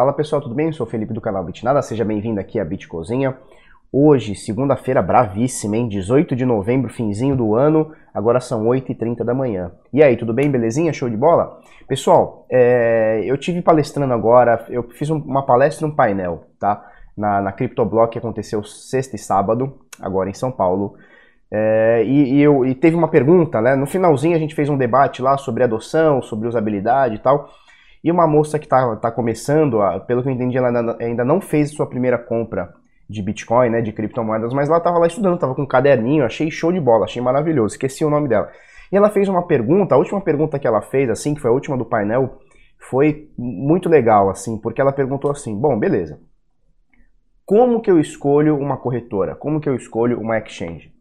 Fala pessoal, tudo bem? Eu sou o Felipe do canal Bitnada, seja bem-vindo aqui à Bitcozinha. Hoje, segunda-feira bravíssima, hein? 18 de novembro, finzinho do ano, agora são 8h30 da manhã. E aí, tudo bem? Belezinha? Show de bola? Pessoal, é... eu tive palestrando agora, eu fiz uma palestra um painel, tá? Na, na CryptoBlock que aconteceu sexta e sábado, agora em São Paulo. É, e, e, eu, e teve uma pergunta, né? No finalzinho a gente fez um debate lá sobre adoção, sobre usabilidade e tal. E uma moça que está tá começando, pelo que eu entendi, ela ainda, ainda não fez sua primeira compra de Bitcoin, né, de criptomoedas, mas ela estava lá estudando, estava com um caderninho, achei show de bola, achei maravilhoso, esqueci o nome dela. E ela fez uma pergunta, a última pergunta que ela fez, assim, que foi a última do painel, foi muito legal, assim, porque ela perguntou assim, bom, beleza, como que eu escolho uma corretora? Como que eu escolho uma exchange?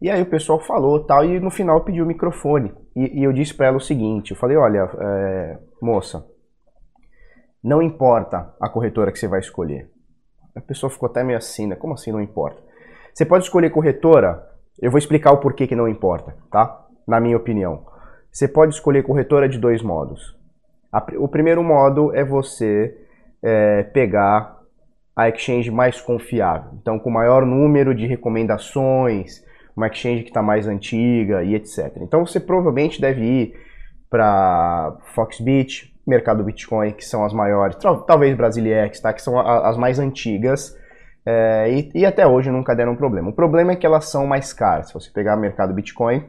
E aí o pessoal falou tal, e no final pediu o microfone. E, e eu disse para ela o seguinte, eu falei, olha, é, moça, não importa a corretora que você vai escolher. A pessoa ficou até meio assim, né? Como assim não importa? Você pode escolher corretora, eu vou explicar o porquê que não importa, tá? Na minha opinião. Você pode escolher corretora de dois modos. O primeiro modo é você é, pegar a exchange mais confiável. Então, com maior número de recomendações, uma exchange que está mais antiga e etc. Então, você provavelmente deve ir para Foxbit, mercado Bitcoin, que são as maiores, talvez Brasiliex, tá? que são as mais antigas, é, e, e, até hoje nunca deram problema. O problema é que elas são mais caras. Se você pegar mercado Bitcoin,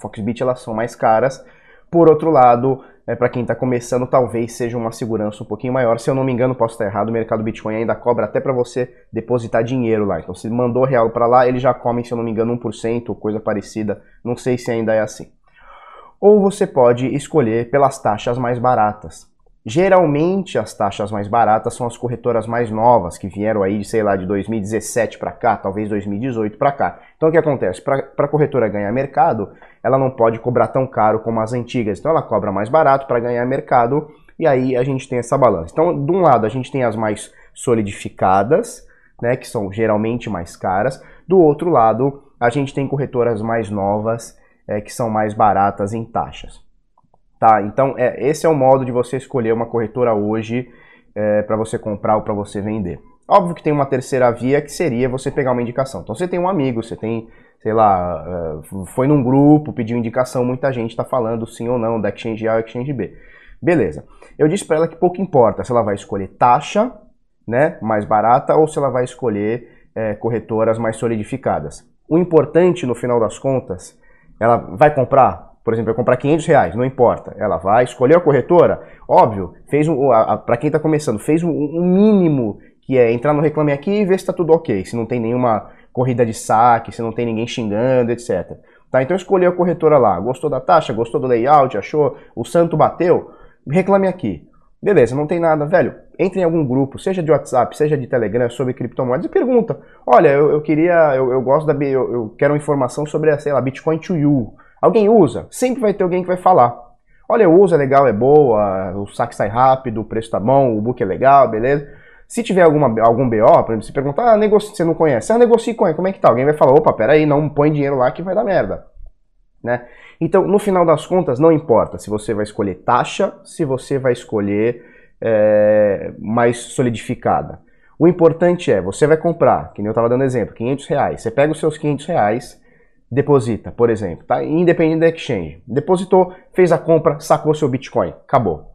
Foxbit, elas são mais caras. Por outro lado, é, para quem está começando, talvez seja uma segurança um pouquinho maior. Se eu não me engano, posso estar errado, o mercado Bitcoin ainda cobra até para você depositar dinheiro lá. Então, se mandou real para lá, ele já come, se eu não me engano, 1% ou coisa parecida. Não sei se ainda é assim ou você pode escolher pelas taxas mais baratas. Geralmente as taxas mais baratas são as corretoras mais novas, que vieram aí, sei lá, de 2017 para cá, talvez 2018 para cá. Então o que acontece? Para a corretora ganhar mercado, ela não pode cobrar tão caro como as antigas. Então ela cobra mais barato para ganhar mercado e aí a gente tem essa balança. Então, de um lado, a gente tem as mais solidificadas, né, que são geralmente mais caras. Do outro lado, a gente tem corretoras mais novas é, que são mais baratas em taxas. Tá, então é, esse é o modo de você escolher uma corretora hoje é, para você comprar ou para você vender. Óbvio que tem uma terceira via que seria você pegar uma indicação. Então você tem um amigo, você tem, sei lá, é, foi num grupo, pediu indicação, muita gente está falando sim ou não da Exchange A ou Exchange B. Beleza. Eu disse para ela que pouco importa se ela vai escolher taxa, né, mais barata, ou se ela vai escolher é, corretoras mais solidificadas. O importante, no final das contas, ela vai comprar, por exemplo, vai comprar 500 reais, não importa. Ela vai escolher a corretora, óbvio, fez um, para quem está começando, fez um, um, mínimo que é entrar no Reclame Aqui e ver se está tudo ok, se não tem nenhuma corrida de saque, se não tem ninguém xingando, etc. Tá, então escolheu a corretora lá, gostou da taxa, gostou do layout, achou, o santo bateu, reclame aqui. Beleza, não tem nada, velho. Entre em algum grupo, seja de WhatsApp, seja de Telegram, sobre criptomoedas e pergunta: Olha, eu, eu queria, eu, eu, gosto da, eu, eu quero informação sobre, sei lá, Bitcoin to you. Alguém usa? Sempre vai ter alguém que vai falar. Olha, eu uso, é legal, é boa, o saque sai rápido, o preço tá bom, o book é legal, beleza? Se tiver alguma, algum BO, por exemplo, você perguntar, ah, negocia, você não conhece, ah, negocie com ele, como é que tá? Alguém vai falar, opa, peraí, não põe dinheiro lá que vai dar merda. Né? Então, no final das contas, não importa se você vai escolher taxa, se você vai escolher é, mais solidificada. O importante é, você vai comprar, que nem eu estava dando exemplo, 500 reais. Você pega os seus 500 reais, deposita, por exemplo, tá? independente da exchange. Depositou, fez a compra, sacou seu Bitcoin, acabou.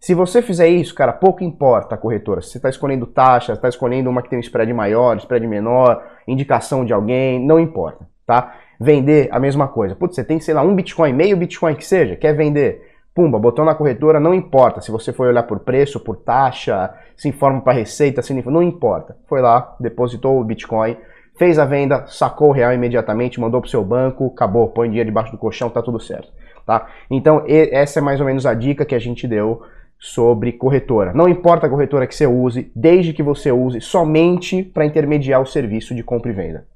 Se você fizer isso, cara, pouco importa a corretora. Se você está escolhendo taxa, está escolhendo uma que tem um spread maior, spread menor, indicação de alguém, não importa, tá? Vender, a mesma coisa. Putz, você tem, sei lá, um Bitcoin, meio Bitcoin que seja, quer vender. Pumba, botou na corretora, não importa se você foi olhar por preço, por taxa, se informa para receita, se não importa. Foi lá, depositou o Bitcoin, fez a venda, sacou o real imediatamente, mandou para o seu banco, acabou, põe dinheiro debaixo do colchão, tá tudo certo. Tá? Então, essa é mais ou menos a dica que a gente deu sobre corretora. Não importa a corretora que você use, desde que você use somente para intermediar o serviço de compra e venda.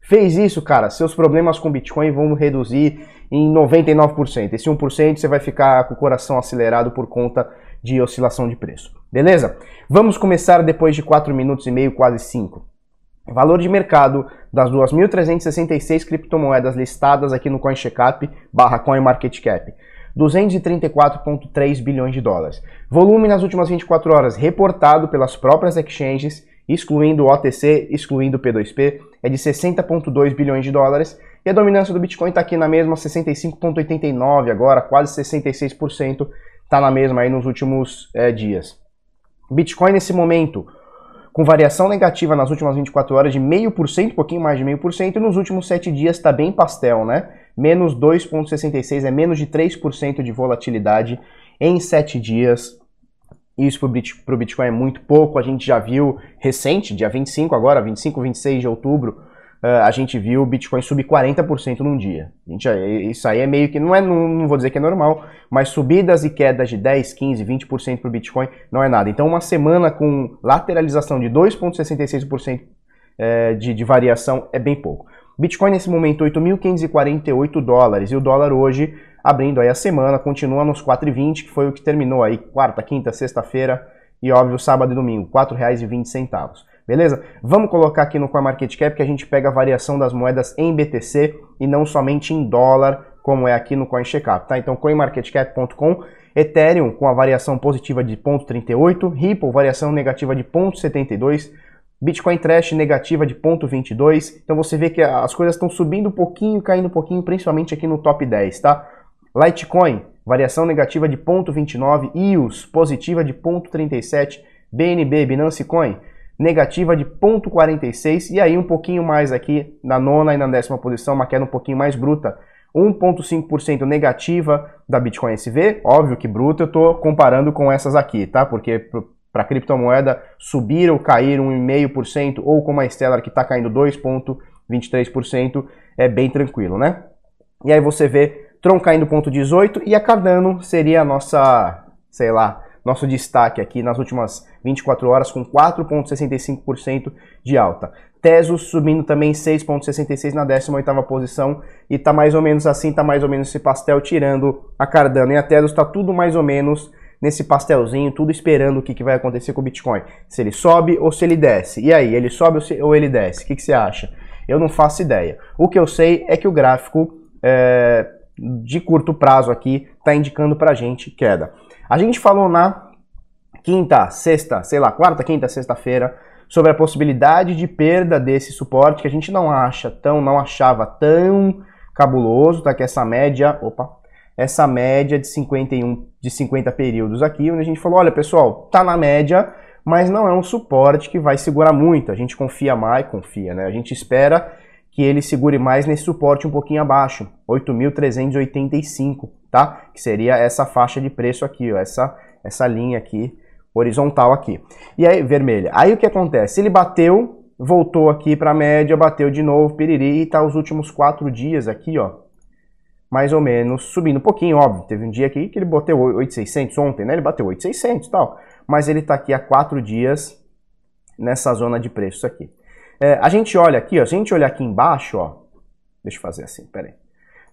Fez isso, cara, seus problemas com Bitcoin vão reduzir em 99%. Esse 1% você vai ficar com o coração acelerado por conta de oscilação de preço. Beleza? Vamos começar depois de 4 minutos e meio, quase 5. Valor de mercado das 2.366 criptomoedas listadas aqui no CoinCheckup barra CoinMarketCap. 234,3 bilhões de dólares. Volume nas últimas 24 horas reportado pelas próprias exchanges, excluindo o OTC, excluindo o P2P, é de 60,2 bilhões de dólares. E a dominância do Bitcoin está aqui na mesma 65,89 agora, quase 66%, está na mesma aí nos últimos é, dias. Bitcoin nesse momento com variação negativa nas últimas 24 horas de 0,5%, um pouquinho mais de 0,5%, e nos últimos 7 dias está bem pastel, né? Menos 2,66%, é menos de 3% de volatilidade em 7 dias. Isso para o Bitcoin é muito pouco, a gente já viu recente, dia 25 agora, 25, 26 de outubro, a gente viu o Bitcoin subir 40% num dia. Gente, isso aí é meio que, não, é, não, não, vou dizer que é normal, mas subidas e quedas de 10, 15, 20% para o Bitcoin não é nada. Então, uma semana com lateralização de 2,66% é, de, de variação é bem pouco. Bitcoin nesse momento 8.548 dólares e o dólar hoje abrindo aí a semana continua nos 4,20 que foi o que terminou aí quarta, quinta, sexta-feira e óbvio sábado e domingo, R$ 4,20. Beleza? Vamos colocar aqui no CoinMarketCap que a gente pega a variação das moedas em BTC e não somente em dólar, como é aqui no CoinCheckup, tá? Então coinmarketcap.com, Ethereum com a variação positiva de 0.38, Ripple variação negativa de 0.72, Bitcoin Trash negativa de 0.22. Então você vê que as coisas estão subindo um pouquinho, caindo um pouquinho, principalmente aqui no top 10, tá? Litecoin, variação negativa de 0.29, EOS positiva de 0.37, BNB, Binance Coin, negativa de 0,46 e aí um pouquinho mais aqui na nona e na décima posição, uma queda um pouquinho mais bruta, 1,5% negativa da Bitcoin SV, óbvio que bruta eu estou comparando com essas aqui, tá? Porque para criptomoeda subir ou cair 1,5% ou como a Stellar que está caindo 2,23% é bem tranquilo, né? E aí você vê Tron caindo 0,18 e a Cardano seria a nossa, sei lá, nosso destaque aqui nas últimas 24 horas com 4,65% de alta. Tesos subindo também 6,66 na 18ª posição e tá mais ou menos assim, tá mais ou menos esse pastel tirando a Cardano e a Tesos, tá tudo mais ou menos nesse pastelzinho, tudo esperando o que, que vai acontecer com o Bitcoin. Se ele sobe ou se ele desce. E aí, ele sobe ou ele desce? O que, que você acha? Eu não faço ideia. O que eu sei é que o gráfico é, de curto prazo aqui está indicando para gente queda. A gente falou na quinta, sexta, sei lá, quarta, quinta, sexta-feira, sobre a possibilidade de perda desse suporte que a gente não acha tão, não achava tão cabuloso, tá? Que essa média, opa, essa média de 51, de 50 períodos aqui, onde a gente falou, olha pessoal, tá na média, mas não é um suporte que vai segurar muito. A gente confia mais, confia, né? A gente espera que ele segure mais nesse suporte um pouquinho abaixo, 8.385, tá? Que seria essa faixa de preço aqui, ó, essa, essa linha aqui, horizontal aqui. E aí, vermelha. Aí o que acontece? Ele bateu, voltou aqui para a média, bateu de novo, piriri, e tá os últimos quatro dias aqui, ó, mais ou menos subindo um pouquinho, óbvio. Teve um dia aqui que ele bateu 8.600 ontem, né? Ele bateu 8.600 e tal. Mas ele tá aqui há quatro dias nessa zona de preços aqui. É, a gente olha aqui, ó, se a gente olhar aqui embaixo, ó, deixa eu fazer assim, peraí.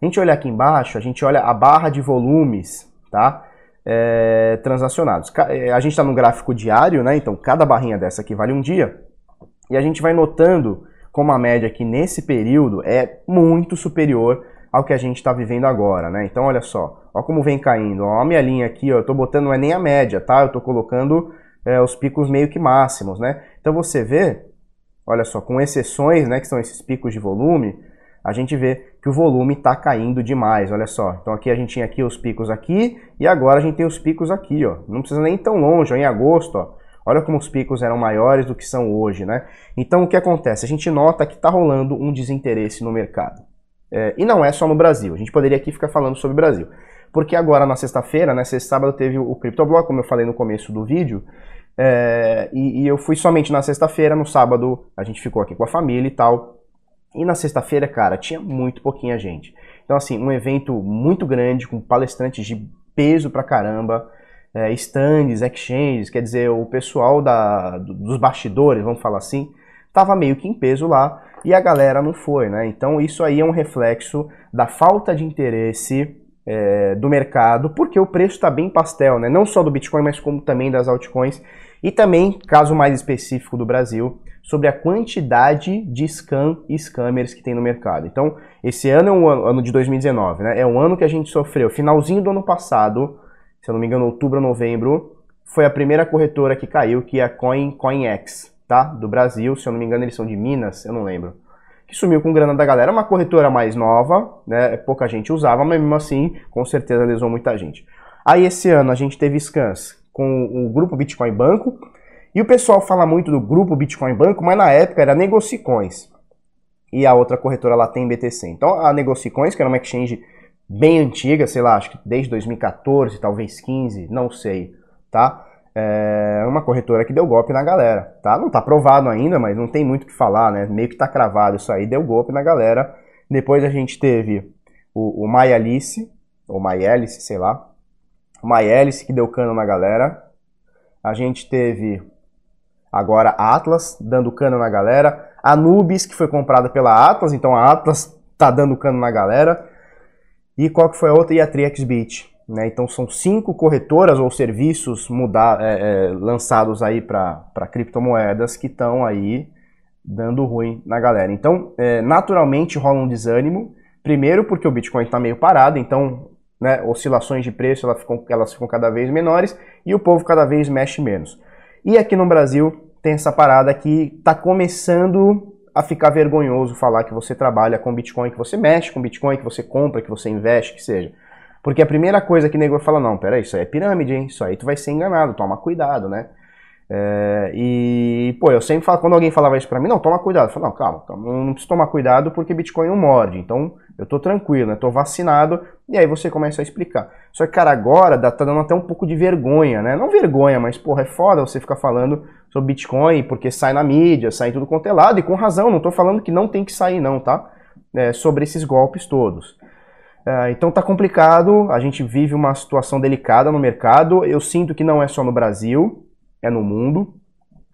A gente olhar aqui embaixo, a gente olha a barra de volumes, tá? É, transacionados. É, a gente está no gráfico diário, né? Então cada barrinha dessa aqui vale um dia. E a gente vai notando como a média aqui nesse período é muito superior ao que a gente está vivendo agora, né? Então olha só, ó como vem caindo. Ó, a minha linha aqui, ó, eu tô botando não é nem a média, tá? Eu tô colocando é, os picos meio que máximos, né? Então você vê olha só, com exceções, né, que são esses picos de volume, a gente vê que o volume está caindo demais, olha só. Então aqui a gente tinha aqui os picos aqui e agora a gente tem os picos aqui, ó. Não precisa nem tão longe, ó, em agosto, ó. Olha como os picos eram maiores do que são hoje, né? Então o que acontece? A gente nota que está rolando um desinteresse no mercado. É, e não é só no Brasil. A gente poderia aqui ficar falando sobre o Brasil. Porque agora na sexta-feira, né, sexta sábado teve o CryptoBlock, como eu falei no começo do vídeo, é, e, e, eu fui somente na sexta-feira, no sábado a gente ficou aqui com a família e tal. E na sexta-feira, cara, tinha muito pouquinha gente. Então, assim, um evento muito grande, com palestrantes de peso pra caramba, é, stands, exchanges, quer dizer, o pessoal da, dos bastidores, vamos falar assim, tava meio que em peso lá e a galera não foi, né? Então, isso aí é um reflexo da falta de interesse é, do mercado, porque o preço está bem pastel, né? Não só do Bitcoin, mas como também das altcoins e também, caso mais específico do Brasil, sobre a quantidade de scam e scammers que tem no mercado. Então, esse ano é um ano, ano de 2019, né? É um ano que a gente sofreu. Finalzinho do ano passado, se eu não me engano, outubro ou novembro, foi a primeira corretora que caiu, que é a Coin, CoinX, tá? Do Brasil, se eu não me engano, eles são de Minas, eu não lembro. Que sumiu com grana da galera, uma corretora mais nova, né? Pouca gente usava, mas mesmo assim, com certeza lesou muita gente. Aí esse ano a gente teve scans com o grupo Bitcoin Banco, e o pessoal fala muito do grupo Bitcoin Banco, mas na época era Negocicoins. E a outra corretora lá tem BTC. Então a Negocicoins, que era uma exchange bem antiga, sei lá, acho que desde 2014, talvez 15, não sei, tá? É uma corretora que deu golpe na galera, tá? Não tá provado ainda, mas não tem muito o que falar, né? Meio que tá cravado isso aí, deu golpe na galera. Depois a gente teve o, o MyAlice, ou MyAlice, sei lá, MyAlice que deu cano na galera. A gente teve agora a Atlas dando cano na galera. A Nubis que foi comprada pela Atlas, então a Atlas tá dando cano na galera. E qual que foi a outra? E a TriXBit. Né? Então são cinco corretoras ou serviços mudar, é, é, lançados aí para criptomoedas que estão aí dando ruim na galera. Então, é, naturalmente rola um desânimo. Primeiro porque o Bitcoin está meio parado, então né, oscilações de preço ficam, elas ficam cada vez menores e o povo cada vez mexe menos. E aqui no Brasil tem essa parada que está começando a ficar vergonhoso falar que você trabalha com Bitcoin, que você mexe com Bitcoin, que você compra, que você investe, que seja. Porque a primeira coisa que o nego fala, não, peraí, isso aí é pirâmide, hein? Isso aí tu vai ser enganado, toma cuidado, né? É, e, pô, eu sempre falo, quando alguém falava isso pra mim, não, toma cuidado. Eu falo, não, calma, calma, não preciso tomar cuidado porque Bitcoin não morde. Então, eu tô tranquilo, né? Tô vacinado. E aí você começa a explicar. Só que, cara, agora tá dando até um pouco de vergonha, né? Não vergonha, mas, porra, é foda você ficar falando sobre Bitcoin porque sai na mídia, sai em tudo quanto é lado. E com razão, não tô falando que não tem que sair, não, tá? É, sobre esses golpes todos. É, então tá complicado, a gente vive uma situação delicada no mercado. Eu sinto que não é só no Brasil, é no mundo,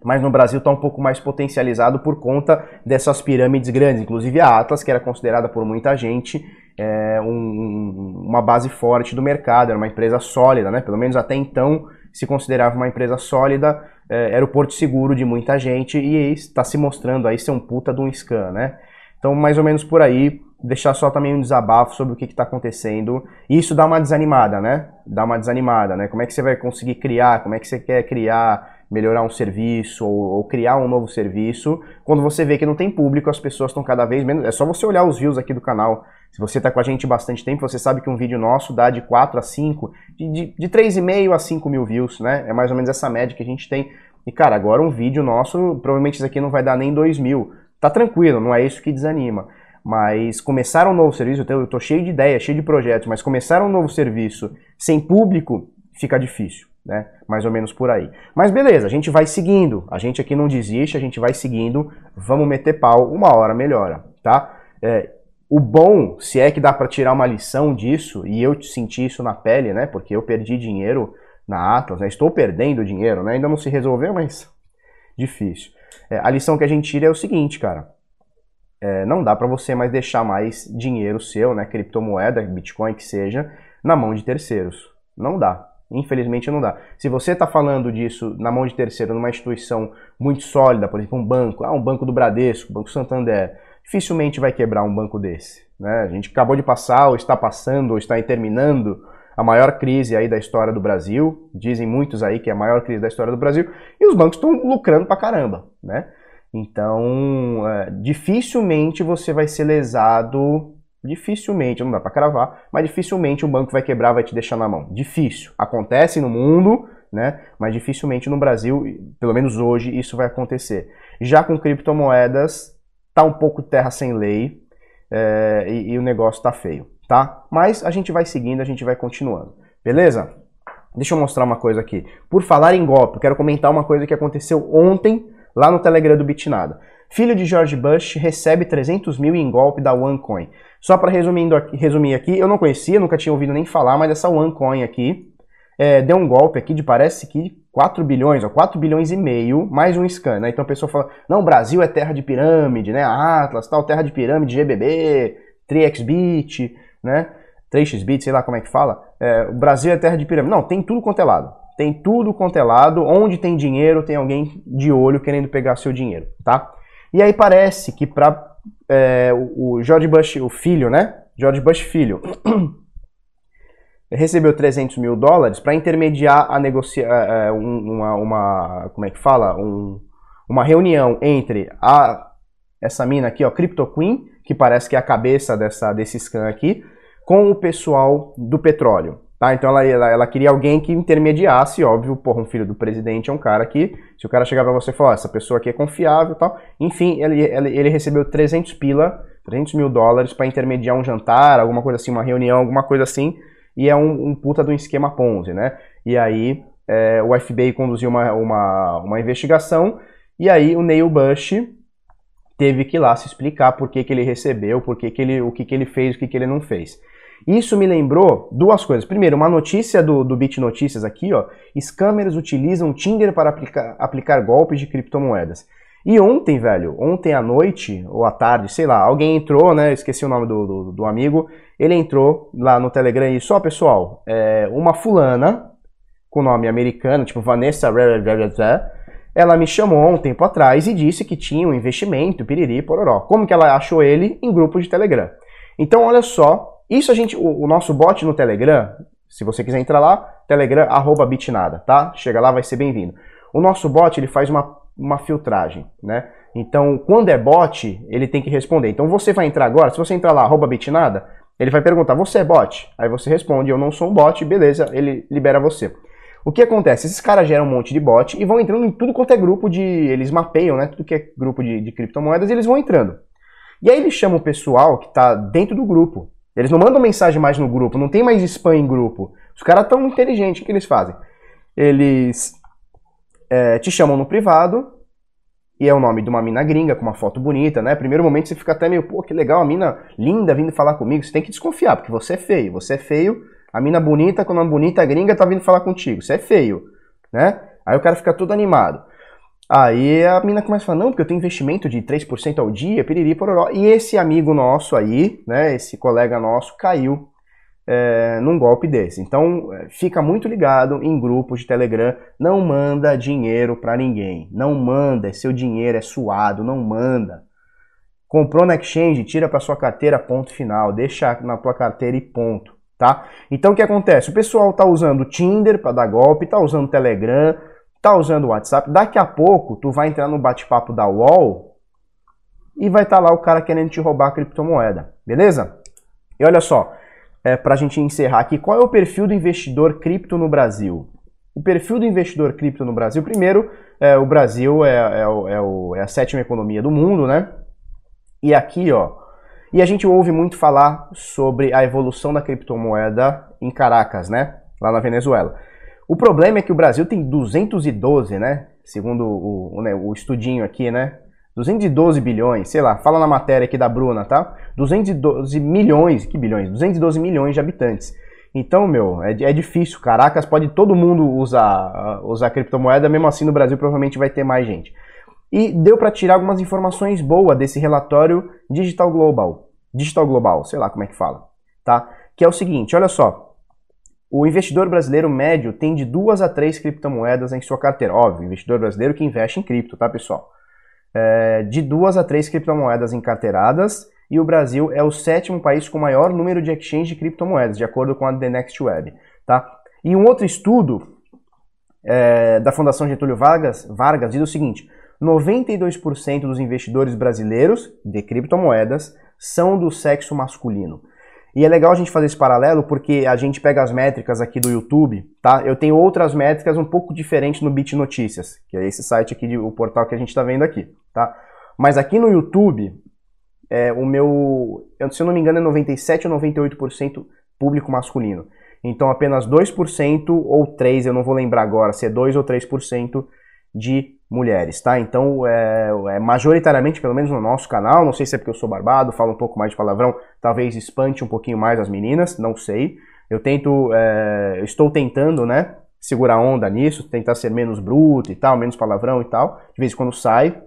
mas no Brasil está um pouco mais potencializado por conta dessas pirâmides grandes, inclusive a Atlas, que era considerada por muita gente é, um, uma base forte do mercado, era uma empresa sólida, né? pelo menos até então se considerava uma empresa sólida, é, era o porto seguro de muita gente e está se mostrando aí ser um puta de um scan, né? Então, mais ou menos por aí, deixar só também um desabafo sobre o que está acontecendo. E isso dá uma desanimada, né? Dá uma desanimada, né? Como é que você vai conseguir criar, como é que você quer criar, melhorar um serviço ou, ou criar um novo serviço, quando você vê que não tem público, as pessoas estão cada vez menos. É só você olhar os views aqui do canal. Se você está com a gente bastante tempo, você sabe que um vídeo nosso dá de 4 a 5, de, de, de 3,5 a 5 mil views, né? É mais ou menos essa média que a gente tem. E, cara, agora um vídeo nosso, provavelmente isso aqui não vai dar nem 2 mil tá tranquilo, não é isso que desanima. Mas começar um novo serviço, eu tô cheio de ideias, cheio de projetos, mas começar um novo serviço sem público fica difícil, né? Mais ou menos por aí. Mas beleza, a gente vai seguindo. A gente aqui não desiste, a gente vai seguindo. Vamos meter pau, uma hora melhora, tá? É, o bom, se é que dá para tirar uma lição disso, e eu senti isso na pele, né? Porque eu perdi dinheiro na Atlas, né? Estou perdendo dinheiro, né? Ainda não se resolveu, mas difícil. É, a lição que a gente tira é o seguinte, cara. É, não dá para você mais deixar mais dinheiro seu, né, criptomoeda, Bitcoin que seja, na mão de terceiros. Não dá. Infelizmente não dá. Se você está falando disso na mão de terceiro, numa instituição muito sólida, por exemplo, um banco, ah, um banco do Bradesco, Banco Santander, dificilmente vai quebrar um banco desse. Né? A gente acabou de passar, ou está passando, ou está terminando a maior crise aí da história do Brasil. Dizem muitos aí que é a maior crise da história do Brasil. E os bancos estão lucrando pra caramba, né? Então, é, dificilmente você vai ser lesado. Dificilmente, não dá para cravar, mas dificilmente um banco vai quebrar, vai te deixar na mão. Difícil. Acontece no mundo, né? Mas dificilmente no Brasil, pelo menos hoje, isso vai acontecer. Já com criptomoedas, tá um pouco terra sem lei é, e, e o negócio tá feio tá? Mas a gente vai seguindo, a gente vai continuando, beleza? Deixa eu mostrar uma coisa aqui. Por falar em golpe, eu quero comentar uma coisa que aconteceu ontem lá no Telegram do Bitnada. Filho de George Bush recebe 300 mil em golpe da OneCoin. Só para resumir aqui, eu não conhecia, nunca tinha ouvido nem falar, mas essa OneCoin aqui é, deu um golpe aqui de parece que 4 bilhões, ó, 4 bilhões e meio, mais um scan, né? Então a pessoa fala, não, Brasil é terra de pirâmide, né? Atlas, tal, terra de pirâmide, GBB, 3xBit, né? 3xbit, sei lá como é que fala. É, o Brasil é terra de pirâmide. Não, tem tudo quanto é lado. Tem tudo quanto é lado, onde tem dinheiro, tem alguém de olho querendo pegar seu dinheiro, tá? E aí parece que para é, o George Bush, o filho, né? George Bush filho, recebeu 300 mil dólares para intermediar a negociar é, é uma, uma, como é que fala, um, uma reunião entre a essa mina aqui, ó, Crypto Queen, que parece que é a cabeça dessa desse scan aqui, com o pessoal do petróleo. Tá? Então ela, ela, ela, queria alguém que intermediasse, óbvio, porra, um filho do presidente é um cara que, se o cara chegar pra você e falar, essa pessoa aqui é confiável tal, enfim, ele, ele, ele recebeu 300 pila, 300 mil dólares para intermediar um jantar, alguma coisa assim, uma reunião, alguma coisa assim, e é um, um puta do esquema Ponzi, né? E aí é, o FBI conduziu uma, uma, uma investigação, e aí o Neil Bush teve que ir lá se explicar por que, que ele recebeu, por que, que ele, o que, que ele fez, o que, que ele não fez. Isso me lembrou duas coisas. Primeiro, uma notícia do, do Bit Notícias aqui, ó. Scammers utilizam Tinder para aplicar, aplicar golpes de criptomoedas. E ontem, velho, ontem à noite, ou à tarde, sei lá, alguém entrou, né? Esqueci o nome do, do, do amigo. Ele entrou lá no Telegram e só, pessoal, é, uma fulana, com nome americano, tipo Vanessa, ela me chamou um tempo atrás e disse que tinha um investimento, piriri, pororó. Como que ela achou ele? Em grupo de Telegram. Então, olha só, isso a gente, o, o, nosso bot no Telegram, se você quiser entrar lá, telegram arroba bitnada, tá? Chega lá, vai ser bem-vindo. O nosso bot, ele faz uma, uma filtragem, né? Então, quando é bot, ele tem que responder. Então, você vai entrar agora, se você entrar lá, arroba bitnada, ele vai perguntar, você é bot? Aí você responde, eu não sou um bot, beleza, ele libera você. O que acontece? Esses caras geram um monte de bot e vão entrando em tudo quanto é grupo de. Eles mapeiam, né? Tudo que é grupo de, de criptomoedas e eles vão entrando. E aí eles chamam o pessoal que está dentro do grupo. Eles não mandam mensagem mais no grupo, não tem mais spam em grupo. Os caras tão inteligentes, o que eles fazem? Eles é, te chamam no privado, e é o nome de uma mina gringa com uma foto bonita, né? Primeiro momento você fica até meio, pô, que legal, a mina linda vindo falar comigo. Você tem que desconfiar, porque você é feio. Você é feio, a mina bonita, quando a bonita gringa tá vindo falar contigo. Você é feio, né? Aí o cara fica todo animado. Aí a mina começa a falar, não, porque eu tenho investimento de 3% ao dia, piriri, pororó. E esse amigo nosso aí, né, esse colega nosso, caiu é, num golpe desse. Então, é, fica muito ligado em grupos de Telegram, não manda dinheiro para ninguém. Não manda, seu dinheiro é suado, não manda. Comprou na exchange, tira para sua carteira, ponto final. Deixa na tua carteira e ponto, tá? Então, o que acontece? O pessoal tá usando Tinder para dar golpe, tá usando Telegram, tá usando o WhatsApp, daqui a pouco tu vai entrar no bate-papo da UOL e vai estar tá lá o cara querendo te roubar a criptomoeda, beleza? E olha só, é, para a gente encerrar aqui, qual é o perfil do investidor cripto no Brasil? O perfil do investidor cripto no Brasil, primeiro, é, o Brasil é, é, é, é a sétima economia do mundo, né? E aqui, ó, e a gente ouve muito falar sobre a evolução da criptomoeda em Caracas, né? Lá na Venezuela. O problema é que o Brasil tem 212, né? Segundo o, o, né, o estudinho aqui, né? 212 bilhões, sei lá, fala na matéria aqui da Bruna, tá? 212 milhões, que bilhões? 212 milhões de habitantes. Então, meu, é, é difícil. Caracas pode todo mundo usar, usar criptomoeda, mesmo assim no Brasil provavelmente vai ter mais gente. E deu para tirar algumas informações boas desse relatório Digital Global. Digital Global, sei lá como é que fala, tá? Que é o seguinte, olha só. O investidor brasileiro médio tem de duas a três criptomoedas em sua carteira. Óbvio, investidor brasileiro que investe em cripto, tá, pessoal? É, de duas a três criptomoedas encarteiradas e o Brasil é o sétimo país com maior número de exchange de criptomoedas, de acordo com a The Next Web, tá? E um outro estudo é, da Fundação Getúlio Vargas, Vargas diz o seguinte: 92% dos investidores brasileiros de criptomoedas são do sexo masculino. E é legal a gente fazer esse paralelo porque a gente pega as métricas aqui do YouTube, tá? Eu tenho outras métricas um pouco diferentes no Bit Notícias, que é esse site aqui, o portal que a gente está vendo aqui, tá? Mas aqui no YouTube, é, o meu, se eu não me engano, é 97 ou 98% público masculino. Então apenas 2% ou 3%, eu não vou lembrar agora se é 2 ou 3% de mulheres, tá? Então, é, é, majoritariamente, pelo menos no nosso canal, não sei se é porque eu sou barbado, falo um pouco mais de palavrão, talvez espante um pouquinho mais as meninas, não sei. Eu tento, é, estou tentando, né, segurar onda nisso, tentar ser menos bruto e tal, menos palavrão e tal, de vez em quando sai.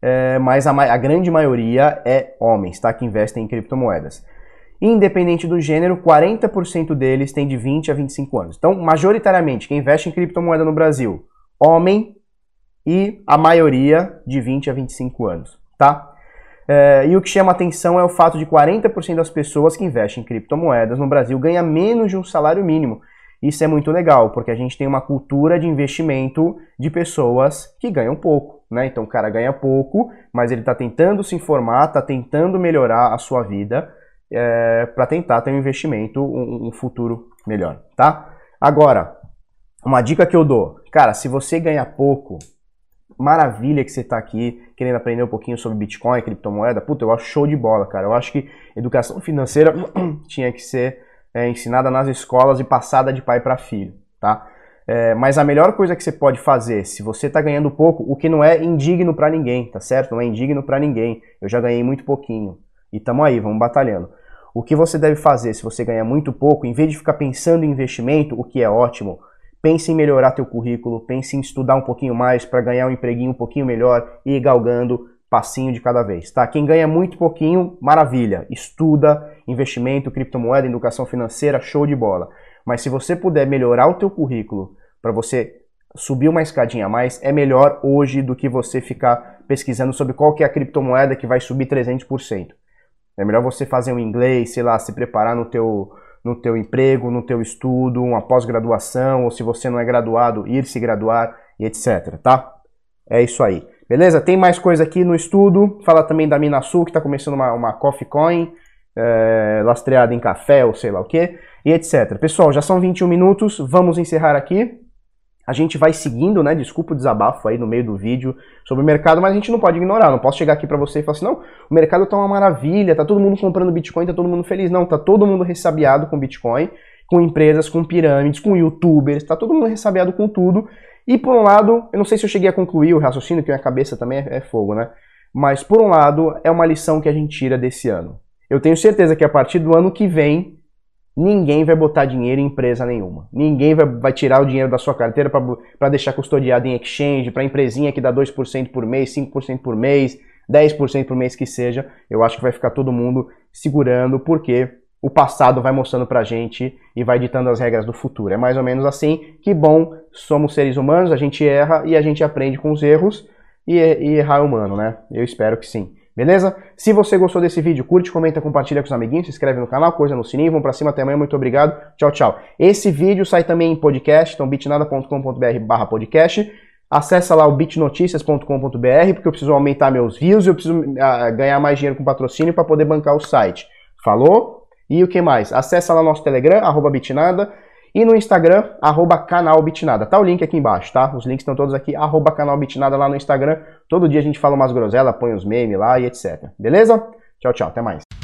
É, mas a, a grande maioria é homens, tá, que investem em criptomoedas. Independente do gênero, 40% deles tem de 20 a 25 anos. Então, majoritariamente, quem investe em criptomoeda no Brasil, homem e a maioria de 20 a 25 anos, tá? É, e o que chama atenção é o fato de 40% das pessoas que investem em criptomoedas no Brasil ganha menos de um salário mínimo. Isso é muito legal, porque a gente tem uma cultura de investimento de pessoas que ganham pouco, né? Então o cara ganha pouco, mas ele está tentando se informar, está tentando melhorar a sua vida é, para tentar ter um investimento, um, um futuro melhor, tá? Agora, uma dica que eu dou, cara, se você ganha pouco, maravilha que você está aqui querendo aprender um pouquinho sobre Bitcoin, criptomoeda. Puta, eu acho show de bola, cara. Eu acho que educação financeira tinha que ser é, ensinada nas escolas e passada de pai para filho, tá? É, mas a melhor coisa que você pode fazer, se você está ganhando pouco, o que não é indigno para ninguém, tá certo? Não é indigno para ninguém. Eu já ganhei muito pouquinho. E tamo aí, vamos batalhando. O que você deve fazer se você ganha muito pouco, em vez de ficar pensando em investimento, o que é ótimo, pense em melhorar teu currículo, pense em estudar um pouquinho mais para ganhar um empreguinho um pouquinho melhor e ir galgando passinho de cada vez, tá? Quem ganha muito pouquinho, maravilha, estuda, investimento, criptomoeda, educação financeira, show de bola. Mas se você puder melhorar o teu currículo para você subir uma escadinha a mais, é melhor hoje do que você ficar pesquisando sobre qual que é a criptomoeda que vai subir 300%. É melhor você fazer um inglês, sei lá, se preparar no teu no teu emprego, no teu estudo, uma pós-graduação, ou se você não é graduado, ir se graduar e etc, tá? É isso aí. Beleza? Tem mais coisa aqui no estudo. Fala também da Minasul, que está começando uma, uma Coffee Coin, é, lastreada em café ou sei lá o que, e etc. Pessoal, já são 21 minutos, vamos encerrar aqui a gente vai seguindo, né? Desculpa o desabafo aí no meio do vídeo sobre o mercado, mas a gente não pode ignorar. Não posso chegar aqui para você e falar assim: não, o mercado tá uma maravilha, tá todo mundo comprando Bitcoin, tá todo mundo feliz. Não, tá todo mundo ressabiado com Bitcoin, com empresas, com pirâmides, com youtubers, tá todo mundo ressabiado com tudo. E por um lado, eu não sei se eu cheguei a concluir o raciocínio, que minha cabeça também é, é fogo, né? Mas por um lado, é uma lição que a gente tira desse ano. Eu tenho certeza que a partir do ano que vem, ninguém vai botar dinheiro em empresa nenhuma. Ninguém vai, vai tirar o dinheiro da sua carteira para deixar custodiado em exchange, para empresinha que dá 2% por mês, 5% por mês, 10% por mês que seja. Eu acho que vai ficar todo mundo segurando, porque o passado vai mostrando pra gente e vai ditando as regras do futuro. É mais ou menos assim. Que bom, somos seres humanos, a gente erra e a gente aprende com os erros e, e errar é humano, né? Eu espero que sim. Beleza? Se você gostou desse vídeo, curte, comenta, compartilha com os amiguinhos, se inscreve no canal, coisa no sininho, vamos pra cima, até amanhã, muito obrigado, tchau, tchau. Esse vídeo sai também em podcast, então bitnada.com.br barra podcast, acessa lá o bitnoticias.com.br, porque eu preciso aumentar meus views eu preciso uh, ganhar mais dinheiro com patrocínio para poder bancar o site. Falou? E o que mais? Acessa lá nosso Telegram, arroba bitnada, e no Instagram, arroba canal Bitnada. Tá o link aqui embaixo, tá? Os links estão todos aqui, arroba canal Bitnada lá no Instagram. Todo dia a gente fala umas groselhas, põe os memes lá e etc. Beleza? Tchau, tchau. Até mais.